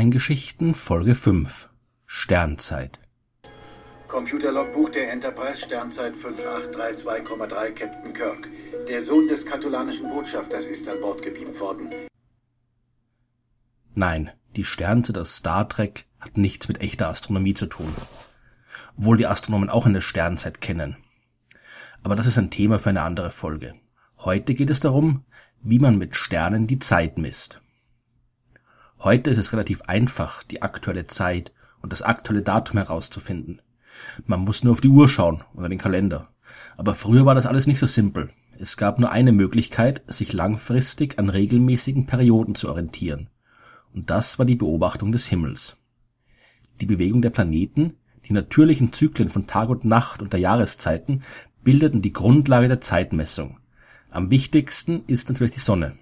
Sternengeschichten Folge 5 Sternzeit Computerlogbuch der Enterprise Sternzeit 5832,3 Captain Kirk. Der Sohn des katulanischen Botschafters ist an Bord gebeamt worden. Nein, die Sternzeit aus Star Trek hat nichts mit echter Astronomie zu tun. Obwohl die Astronomen auch eine Sternzeit kennen. Aber das ist ein Thema für eine andere Folge. Heute geht es darum, wie man mit Sternen die Zeit misst. Heute ist es relativ einfach, die aktuelle Zeit und das aktuelle Datum herauszufinden. Man muss nur auf die Uhr schauen oder den Kalender. Aber früher war das alles nicht so simpel. Es gab nur eine Möglichkeit, sich langfristig an regelmäßigen Perioden zu orientieren. Und das war die Beobachtung des Himmels. Die Bewegung der Planeten, die natürlichen Zyklen von Tag und Nacht und der Jahreszeiten bildeten die Grundlage der Zeitmessung. Am wichtigsten ist natürlich die Sonne.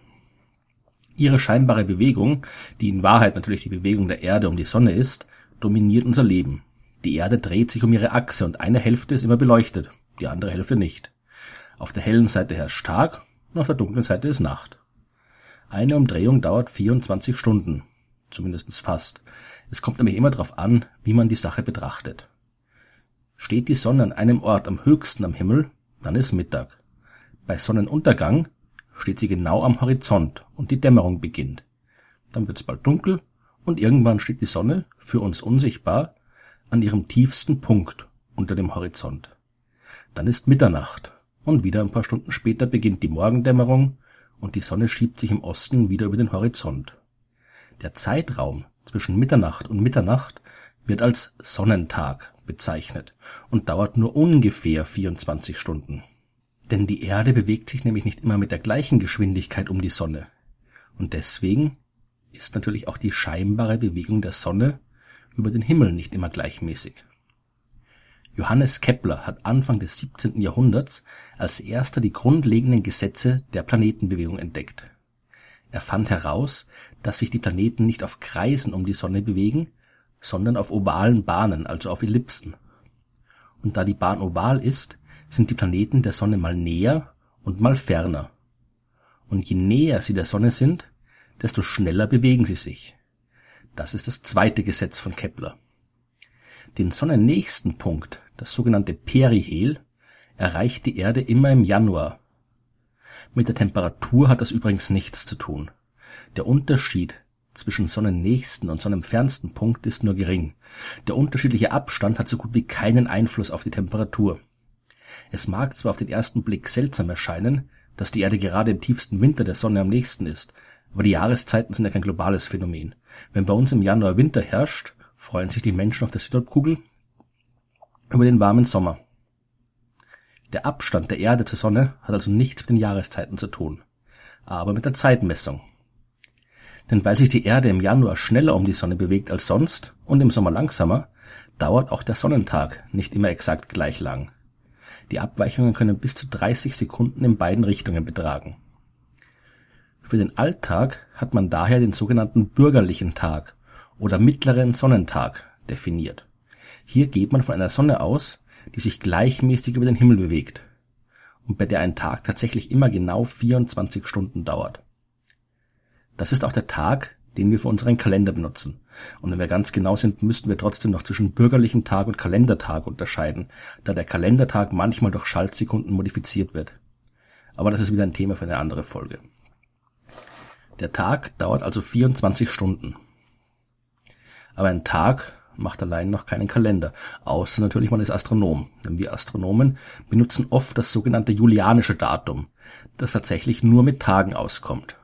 Ihre scheinbare Bewegung, die in Wahrheit natürlich die Bewegung der Erde um die Sonne ist, dominiert unser Leben. Die Erde dreht sich um ihre Achse und eine Hälfte ist immer beleuchtet, die andere Hälfte nicht. Auf der hellen Seite herrscht Tag und auf der dunklen Seite ist Nacht. Eine Umdrehung dauert 24 Stunden, zumindest fast. Es kommt nämlich immer darauf an, wie man die Sache betrachtet. Steht die Sonne an einem Ort am höchsten am Himmel, dann ist Mittag. Bei Sonnenuntergang steht sie genau am Horizont und die Dämmerung beginnt. Dann wird's bald dunkel und irgendwann steht die Sonne, für uns unsichtbar, an ihrem tiefsten Punkt unter dem Horizont. Dann ist Mitternacht und wieder ein paar Stunden später beginnt die Morgendämmerung und die Sonne schiebt sich im Osten wieder über den Horizont. Der Zeitraum zwischen Mitternacht und Mitternacht wird als Sonnentag bezeichnet und dauert nur ungefähr 24 Stunden. Denn die Erde bewegt sich nämlich nicht immer mit der gleichen Geschwindigkeit um die Sonne. Und deswegen ist natürlich auch die scheinbare Bewegung der Sonne über den Himmel nicht immer gleichmäßig. Johannes Kepler hat Anfang des 17. Jahrhunderts als erster die grundlegenden Gesetze der Planetenbewegung entdeckt. Er fand heraus, dass sich die Planeten nicht auf Kreisen um die Sonne bewegen, sondern auf ovalen Bahnen, also auf Ellipsen. Und da die Bahn oval ist, sind die Planeten der Sonne mal näher und mal ferner. Und je näher sie der Sonne sind, desto schneller bewegen sie sich. Das ist das zweite Gesetz von Kepler. Den sonnennächsten Punkt, das sogenannte Perihel, erreicht die Erde immer im Januar. Mit der Temperatur hat das übrigens nichts zu tun. Der Unterschied zwischen sonnennächsten und sonnenfernsten Punkt ist nur gering. Der unterschiedliche Abstand hat so gut wie keinen Einfluss auf die Temperatur. Es mag zwar auf den ersten Blick seltsam erscheinen, dass die Erde gerade im tiefsten Winter der Sonne am nächsten ist, aber die Jahreszeiten sind ja kein globales Phänomen. Wenn bei uns im Januar Winter herrscht, freuen sich die Menschen auf der Südhalbkugel über den warmen Sommer. Der Abstand der Erde zur Sonne hat also nichts mit den Jahreszeiten zu tun, aber mit der Zeitmessung. Denn weil sich die Erde im Januar schneller um die Sonne bewegt als sonst und im Sommer langsamer, dauert auch der Sonnentag nicht immer exakt gleich lang. Die Abweichungen können bis zu 30 Sekunden in beiden Richtungen betragen für den Alltag hat man daher den sogenannten bürgerlichen Tag oder mittleren Sonnentag definiert. Hier geht man von einer Sonne aus, die sich gleichmäßig über den Himmel bewegt und bei der ein Tag tatsächlich immer genau 24 Stunden dauert. Das ist auch der Tag, den wir für unseren Kalender benutzen. Und wenn wir ganz genau sind, müssten wir trotzdem noch zwischen bürgerlichem Tag und Kalendertag unterscheiden, da der Kalendertag manchmal durch Schaltsekunden modifiziert wird. Aber das ist wieder ein Thema für eine andere Folge. Der Tag dauert also 24 Stunden. Aber ein Tag macht allein noch keinen Kalender, außer natürlich man ist Astronom. Denn wir Astronomen benutzen oft das sogenannte julianische Datum, das tatsächlich nur mit Tagen auskommt.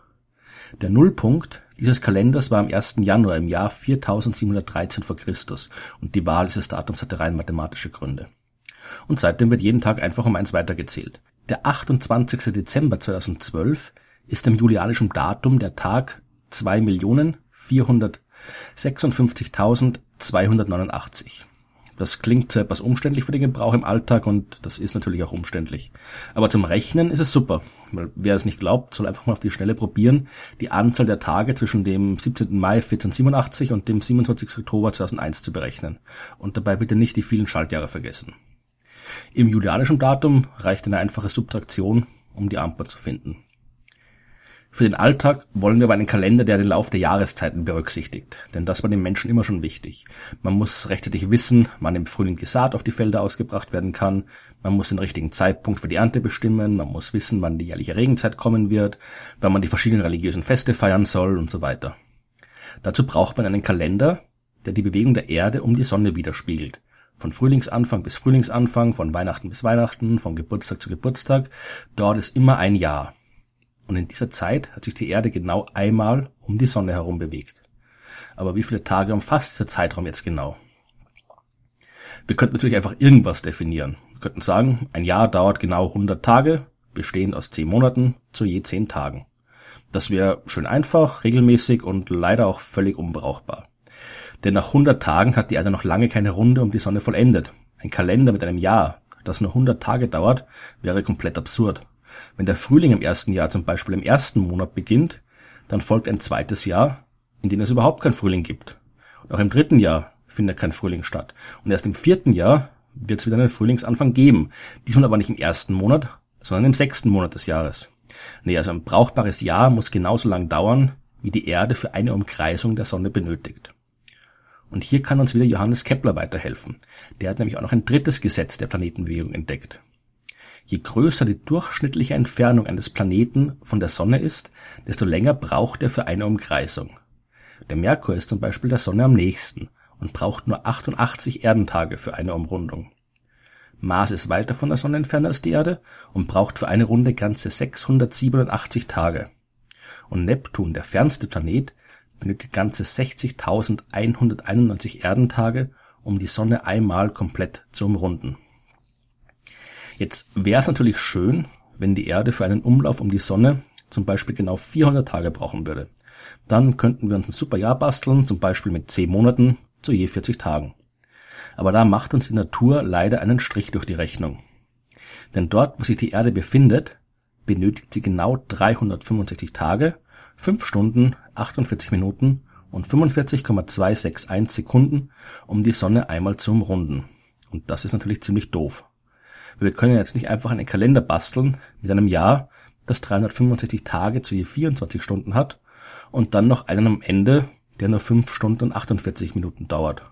Der Nullpunkt dieses Kalenders war am 1. Januar im Jahr 4713 vor Christus und die Wahl dieses Datums hatte rein mathematische Gründe. Und seitdem wird jeden Tag einfach um eins weitergezählt. Der 28. Dezember 2012 ist dem julianischen Datum der Tag 2.456.289. Das klingt zwar etwas umständlich für den Gebrauch im Alltag und das ist natürlich auch umständlich. Aber zum Rechnen ist es super. Weil wer es nicht glaubt, soll einfach mal auf die Schnelle probieren, die Anzahl der Tage zwischen dem 17. Mai 1487 und dem 27. Oktober 2001 zu berechnen. Und dabei bitte nicht die vielen Schaltjahre vergessen. Im julianischen Datum reicht eine einfache Subtraktion, um die Amper zu finden. Für den Alltag wollen wir aber einen Kalender, der den Lauf der Jahreszeiten berücksichtigt. Denn das war den Menschen immer schon wichtig. Man muss rechtzeitig wissen, wann im Frühling die Saat auf die Felder ausgebracht werden kann. Man muss den richtigen Zeitpunkt für die Ernte bestimmen. Man muss wissen, wann die jährliche Regenzeit kommen wird, wann man die verschiedenen religiösen Feste feiern soll und so weiter. Dazu braucht man einen Kalender, der die Bewegung der Erde um die Sonne widerspiegelt. Von Frühlingsanfang bis Frühlingsanfang, von Weihnachten bis Weihnachten, von Geburtstag zu Geburtstag, dauert es immer ein Jahr. Und in dieser Zeit hat sich die Erde genau einmal um die Sonne herum bewegt. Aber wie viele Tage umfasst dieser Zeitraum jetzt genau? Wir könnten natürlich einfach irgendwas definieren. Wir könnten sagen, ein Jahr dauert genau 100 Tage, bestehend aus 10 Monaten zu je 10 Tagen. Das wäre schön einfach, regelmäßig und leider auch völlig unbrauchbar. Denn nach 100 Tagen hat die Erde noch lange keine Runde um die Sonne vollendet. Ein Kalender mit einem Jahr, das nur 100 Tage dauert, wäre komplett absurd. Wenn der Frühling im ersten Jahr zum Beispiel im ersten Monat beginnt, dann folgt ein zweites Jahr, in dem es überhaupt kein Frühling gibt. Und auch im dritten Jahr findet kein Frühling statt. Und erst im vierten Jahr wird es wieder einen Frühlingsanfang geben. Diesmal aber nicht im ersten Monat, sondern im sechsten Monat des Jahres. Nee, also ein brauchbares Jahr muss genauso lang dauern, wie die Erde für eine Umkreisung der Sonne benötigt. Und hier kann uns wieder Johannes Kepler weiterhelfen. Der hat nämlich auch noch ein drittes Gesetz der Planetenbewegung entdeckt. Je größer die durchschnittliche Entfernung eines Planeten von der Sonne ist, desto länger braucht er für eine Umkreisung. Der Merkur ist zum Beispiel der Sonne am nächsten und braucht nur 88 Erdentage für eine Umrundung. Mars ist weiter von der Sonne entfernt als die Erde und braucht für eine Runde ganze 687 Tage. Und Neptun, der fernste Planet, benötigt ganze 60.191 Erdentage, um die Sonne einmal komplett zu umrunden. Jetzt wäre es natürlich schön, wenn die Erde für einen Umlauf um die Sonne zum Beispiel genau 400 Tage brauchen würde. Dann könnten wir uns ein super Jahr basteln, zum Beispiel mit 10 Monaten zu je 40 Tagen. Aber da macht uns die Natur leider einen Strich durch die Rechnung. Denn dort, wo sich die Erde befindet, benötigt sie genau 365 Tage, 5 Stunden, 48 Minuten und 45,261 Sekunden, um die Sonne einmal zu umrunden. Und das ist natürlich ziemlich doof. Wir können jetzt nicht einfach einen Kalender basteln mit einem Jahr, das 365 Tage zu je 24 Stunden hat und dann noch einen am Ende, der nur 5 Stunden und 48 Minuten dauert.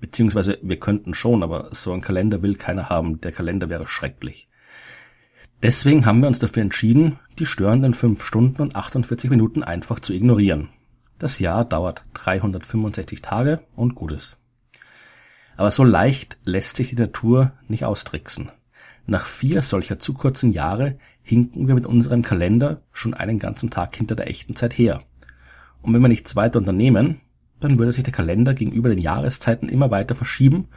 Beziehungsweise wir könnten schon, aber so ein Kalender will keiner haben. Der Kalender wäre schrecklich. Deswegen haben wir uns dafür entschieden, die störenden 5 Stunden und 48 Minuten einfach zu ignorieren. Das Jahr dauert 365 Tage und Gutes. Aber so leicht lässt sich die Natur nicht austricksen. Nach vier solcher zu kurzen Jahre hinken wir mit unserem Kalender schon einen ganzen Tag hinter der echten Zeit her. Und wenn wir nichts weiter unternehmen, dann würde sich der Kalender gegenüber den Jahreszeiten immer weiter verschieben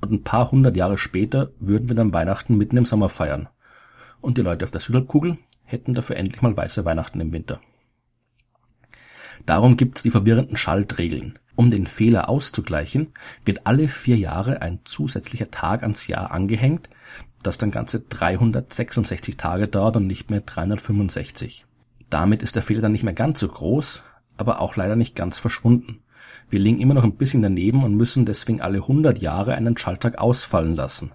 und ein paar hundert Jahre später würden wir dann Weihnachten mitten im Sommer feiern. Und die Leute auf der Südhalbkugel hätten dafür endlich mal weiße Weihnachten im Winter. Darum gibt's die verwirrenden Schaltregeln. Um den Fehler auszugleichen, wird alle vier Jahre ein zusätzlicher Tag ans Jahr angehängt, das dann ganze 366 Tage dauert und nicht mehr 365. Damit ist der Fehler dann nicht mehr ganz so groß, aber auch leider nicht ganz verschwunden. Wir liegen immer noch ein bisschen daneben und müssen deswegen alle 100 Jahre einen Schalttag ausfallen lassen.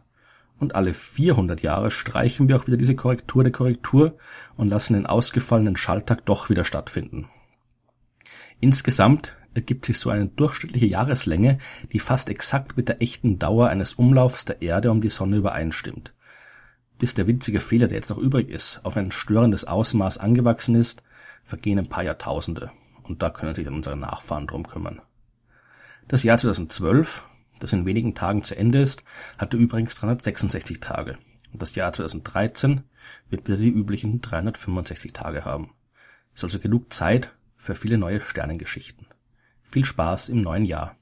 Und alle 400 Jahre streichen wir auch wieder diese Korrektur der Korrektur und lassen den ausgefallenen Schalttag doch wieder stattfinden. Insgesamt ergibt sich so eine durchschnittliche Jahreslänge, die fast exakt mit der echten Dauer eines Umlaufs der Erde um die Sonne übereinstimmt. Bis der winzige Fehler, der jetzt noch übrig ist, auf ein störendes Ausmaß angewachsen ist, vergehen ein paar Jahrtausende. Und da können sich dann unsere Nachfahren drum kümmern. Das Jahr 2012, das in wenigen Tagen zu Ende ist, hatte übrigens 366 Tage. Und das Jahr 2013 wird wieder die üblichen 365 Tage haben. Ist also genug Zeit für viele neue Sternengeschichten. Viel Spaß im neuen Jahr.